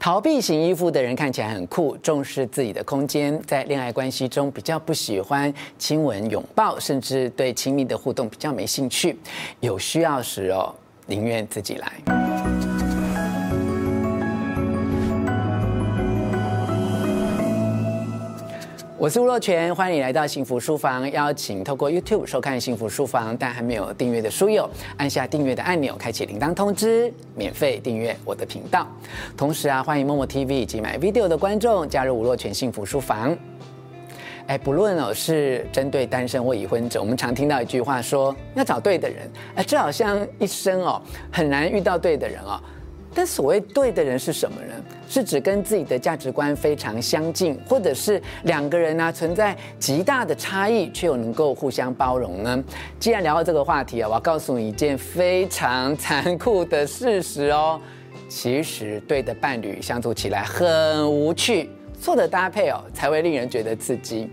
逃避型依附的人看起来很酷，重视自己的空间，在恋爱关系中比较不喜欢亲吻、拥抱，甚至对亲密的互动比较没兴趣。有需要时哦，宁愿自己来。我是吴若全，欢迎你来到幸福书房。邀请透过 YouTube 收看幸福书房，但还没有订阅的书友，按下订阅的按钮，开启铃铛通知，免费订阅我的频道。同时啊，欢迎 Momo TV 以及 MyVideo 的观众加入吴若全幸福书房。哎，不论哦是针对单身或已婚者，我们常听到一句话说要找对的人。哎，这好像一生哦很难遇到对的人哦。但所谓对的人是什么人？是指跟自己的价值观非常相近，或者是两个人呢、存在极大的差异，却又能够互相包容呢？既然聊到这个话题啊，我要告诉你一件非常残酷的事实哦。其实对的伴侣相处起来很无趣，错的搭配哦才会令人觉得刺激。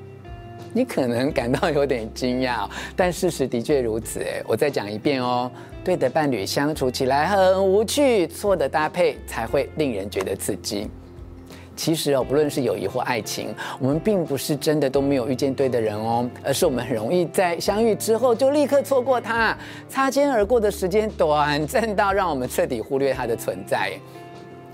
你可能感到有点惊讶，但事实的确如此。哎，我再讲一遍哦。对的伴侣相处起来很无趣，错的搭配才会令人觉得刺激。其实哦，不论是友谊或爱情，我们并不是真的都没有遇见对的人哦，而是我们很容易在相遇之后就立刻错过他，擦肩而过的时间短暂到让我们彻底忽略他的存在。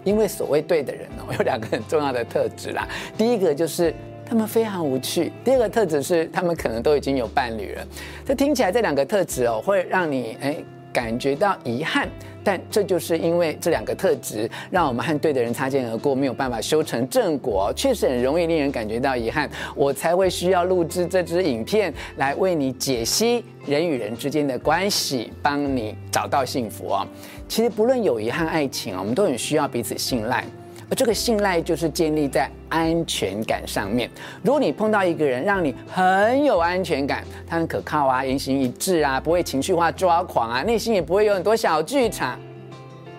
因为所谓对的人哦，有两个很重要的特质啦。第一个就是他们非常无趣，第二个特质是他们可能都已经有伴侣了。这听起来这两个特质哦，会让你哎。感觉到遗憾，但这就是因为这两个特质，让我们和对的人擦肩而过，没有办法修成正果，确实很容易令人感觉到遗憾。我才会需要录制这支影片来为你解析人与人之间的关系，帮你找到幸福哦。其实不论友谊和爱情啊，我们都很需要彼此信赖。而这个信赖就是建立在安全感上面。如果你碰到一个人让你很有安全感，他很可靠啊，言行一致啊，不会情绪化抓狂啊，内心也不会有很多小剧场，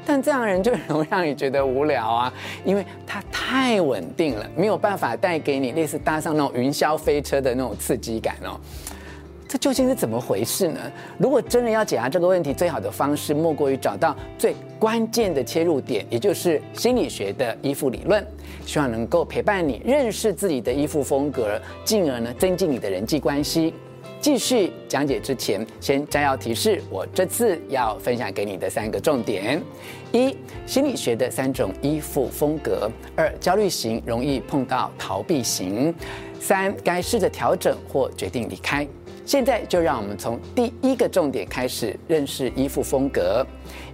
但这样的人就很容易让你觉得无聊啊，因为他太稳定了，没有办法带给你类似搭上那种云霄飞车的那种刺激感哦。这究竟是怎么回事呢？如果真的要解答这个问题，最好的方式莫过于找到最关键的切入点，也就是心理学的依附理论。希望能够陪伴你认识自己的依附风格，进而呢增进你的人际关系。继续讲解之前，先摘要提示我这次要分享给你的三个重点：一、心理学的三种依附风格；二、焦虑型容易碰到逃避型；三、该试着调整或决定离开。现在就让我们从第一个重点开始认识依附风格。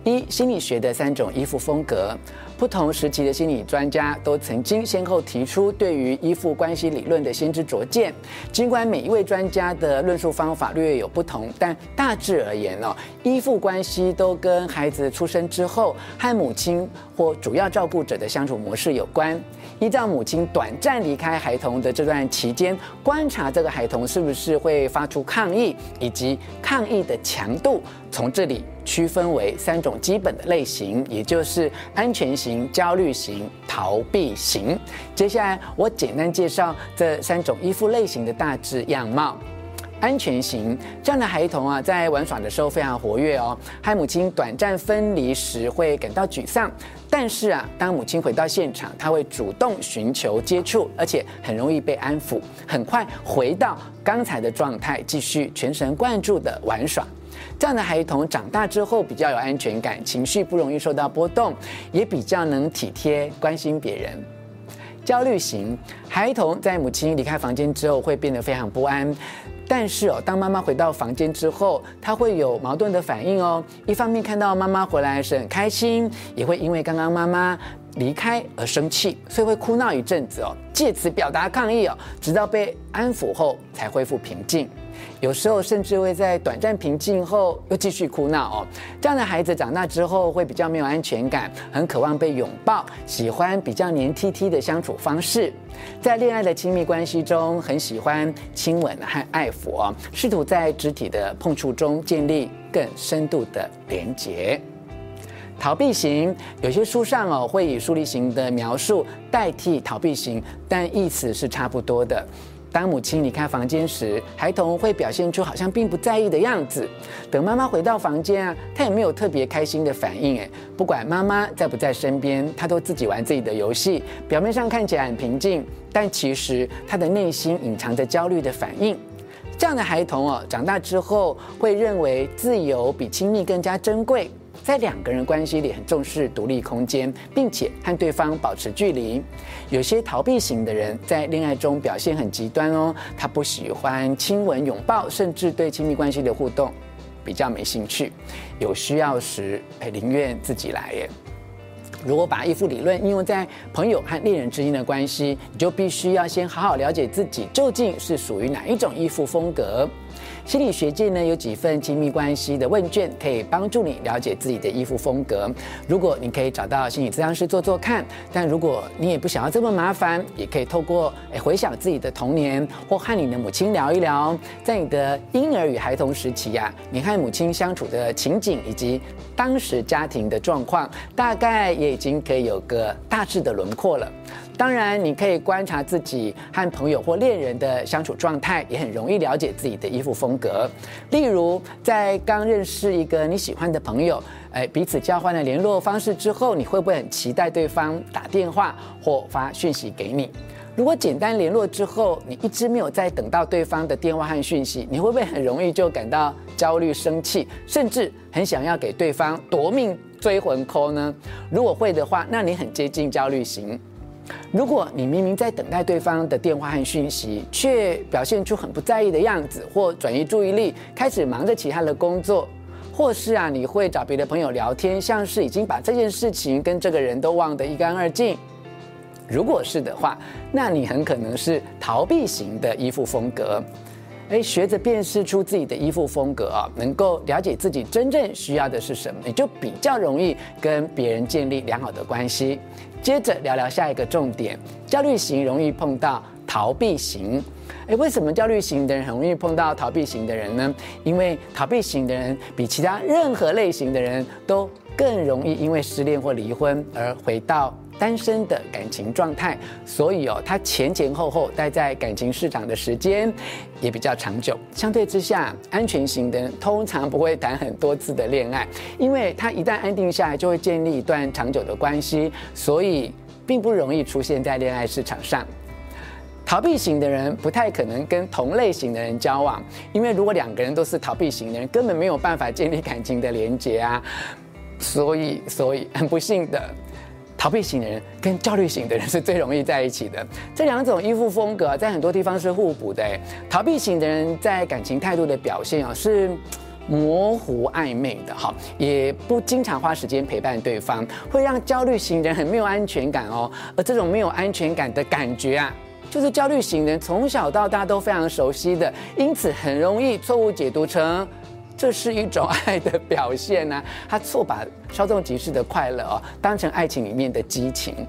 一、心理学的三种依附风格。不同时期的心理专家都曾经先后提出对于依附关系理论的先知灼见。尽管每一位专家的论述方法略有不同，但大致而言哦，依附关系都跟孩子出生之后和母亲或主要照顾者的相处模式有关。依照母亲短暂离开孩童的这段期间，观察这个孩童是不是会发出抗议，以及抗议的强度，从这里区分为三种基本的类型，也就是安全型、焦虑型、逃避型。接下来我简单介绍这三种依附类型的大致样貌。安全型这样的孩童啊，在玩耍的时候非常活跃哦，和母亲短暂分离时会感到沮丧，但是啊，当母亲回到现场，他会主动寻求接触，而且很容易被安抚，很快回到刚才的状态，继续全神贯注的玩耍。这样的孩童长大之后比较有安全感，情绪不容易受到波动，也比较能体贴关心别人。焦虑型孩童在母亲离开房间之后会变得非常不安。但是哦，当妈妈回到房间之后，他会有矛盾的反应哦。一方面看到妈妈回来是很开心，也会因为刚刚妈妈离开而生气，所以会哭闹一阵子哦，借此表达抗议哦，直到被安抚后才恢复平静。有时候甚至会在短暂平静后又继续哭闹哦。这样的孩子长大之后会比较没有安全感，很渴望被拥抱，喜欢比较黏 T T 的相处方式。在恋爱的亲密关系中，很喜欢亲吻和爱抚，试图在肢体的碰触中建立更深度的连结。逃避型，有些书上哦会以疏离型的描述代替逃避型，但意思是差不多的。当母亲离开房间时，孩童会表现出好像并不在意的样子。等妈妈回到房间啊，他也没有特别开心的反应。诶，不管妈妈在不在身边，他都自己玩自己的游戏。表面上看起来很平静，但其实他的内心隐藏着焦虑的反应。这样的孩童哦，长大之后会认为自由比亲密更加珍贵。在两个人关系里，很重视独立空间，并且和对方保持距离。有些逃避型的人在恋爱中表现很极端哦，他不喜欢亲吻、拥抱，甚至对亲密关系的互动比较没兴趣。有需要时，哎，宁愿自己来耶。如果把依附理论应用在朋友和恋人之间的关系，你就必须要先好好了解自己究竟是属于哪一种依附风格。心理学界呢，有几份亲密关系的问卷，可以帮助你了解自己的依附风格。如果你可以找到心理咨商师做做看，但如果你也不想要这么麻烦，也可以透过诶回想自己的童年，或和你的母亲聊一聊，在你的婴儿与孩童时期呀、你和母亲相处的情景以及当时家庭的状况，大概也已经可以有个大致的轮廓了。当然，你可以观察自己和朋友或恋人的相处状态，也很容易了解自己的衣服风格。例如，在刚认识一个你喜欢的朋友，哎，彼此交换了联络方式之后，你会不会很期待对方打电话或发讯息给你？如果简单联络之后，你一直没有再等到对方的电话和讯息，你会不会很容易就感到焦虑、生气，甚至很想要给对方夺命追魂 call 呢？如果会的话，那你很接近焦虑型。如果你明明在等待对方的电话和讯息，却表现出很不在意的样子，或转移注意力，开始忙着其他的工作，或是啊，你会找别的朋友聊天，像是已经把这件事情跟这个人都忘得一干二净。如果是的话，那你很可能是逃避型的依附风格。诶，学着辨识出自己的衣服风格啊，能够了解自己真正需要的是什么，你就比较容易跟别人建立良好的关系。接着聊聊下一个重点，焦虑型容易碰到逃避型。诶，为什么焦虑型的人很容易碰到逃避型的人呢？因为逃避型的人比其他任何类型的人都更容易因为失恋或离婚而回到单身的感情状态，所以哦，他前前后后待在感情市场的时间也比较长久。相对之下，安全型的人通常不会谈很多次的恋爱，因为他一旦安定下来，就会建立一段长久的关系，所以并不容易出现在恋爱市场上。逃避型的人不太可能跟同类型的人交往，因为如果两个人都是逃避型的人，根本没有办法建立感情的连结啊。所以，所以 很不幸的。逃避型的人跟焦虑型的人是最容易在一起的。这两种依附风格在很多地方是互补的。逃避型的人在感情态度的表现啊是模糊暧昧的，哈，也不经常花时间陪伴对方，会让焦虑型人很没有安全感哦。而这种没有安全感的感觉啊，就是焦虑型人从小到大都非常熟悉的，因此很容易错误解读成。这是一种爱的表现呢、他错把稍纵即逝的快乐哦当成爱情里面的激情。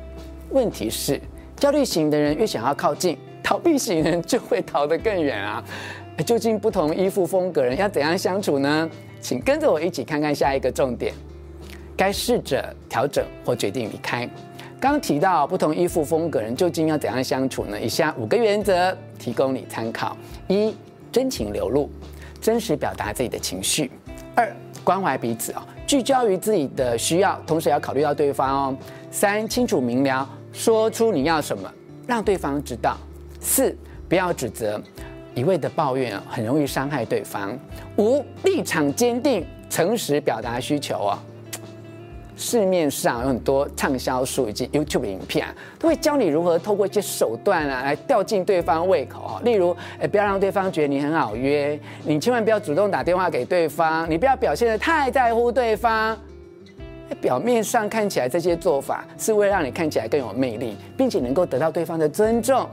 问题是，焦虑型的人越想要靠近，逃避型人就会逃得更远啊。究竟不同依附风格人要怎样相处呢？请跟着我一起看看下一个重点。该试着调整或决定离开。刚提到不同依附风格人究竟要怎样相处呢？以下五个原则提供你参考：一、真情流露。真实表达自己的情绪。二、关怀彼此哦，聚焦于自己的需要，同时要考虑到对方哦。三、清楚明了，说出你要什么，让对方知道。四、不要指责，一味的抱怨很容易伤害对方。五、立场坚定，诚实表达需求哦。市面上有很多畅销书以及 YouTube 影片啊，都会教你如何透过一些手段啊，来吊进对方胃口啊。例如，哎，不要让对方觉得你很好约，你千万不要主动打电话给对方，你不要表现得太在乎对方。表面上看起来这些做法是为了让你看起来更有魅力，并且能够得到对方的尊重。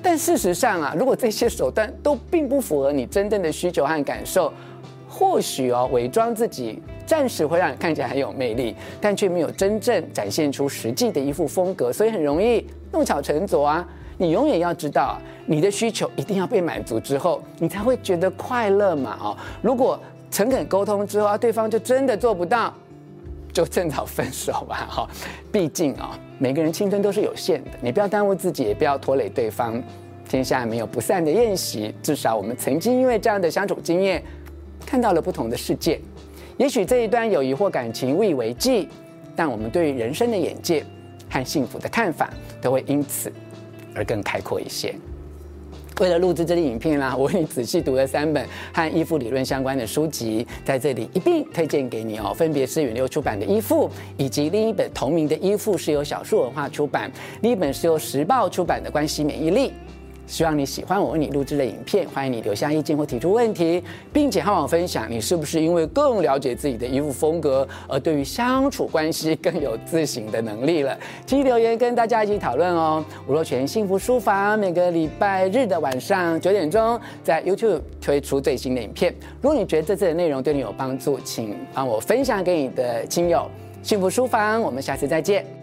但事实上啊，如果这些手段都并不符合你真正的需求和感受，或许哦，伪装自己暂时会让你看起来很有魅力，但却没有真正展现出实际的一副风格，所以很容易弄巧成拙啊！你永远要知道，你的需求一定要被满足之后，你才会觉得快乐嘛！哦，如果诚恳沟通之后啊，对方就真的做不到，就趁早分手吧！哈，毕竟啊，每个人青春都是有限的，你不要耽误自己，也不要拖累对方。天下没有不散的宴席，至少我们曾经因为这样的相处经验，看到了不同的世界。也许这一段友谊或感情无以为继，但我们对于人生的眼界和幸福的看法，都会因此而更开阔一些。为了录制这支影片啦、我为你仔细读了三本和依附理论相关的书籍，在这里一并推荐给你哦。分别是远流出版的《依附》，以及另一本同名的《依附》是由小树文化出版，另一本是由时报出版的《关系免疫力》。希望你喜欢我为你录制的影片，欢迎你留下意见或提出问题，并且和我分享你是不是因为更了解自己的依附风格，而对于相处关系更有自省的能力了。请留言跟大家一起讨论哦。吴若权幸福书房每个礼拜日的晚上九点钟在 YouTube 推出最新的影片。如果你觉得这次的内容对你有帮助，请帮我分享给你的亲友。幸福书房，我们下次再见。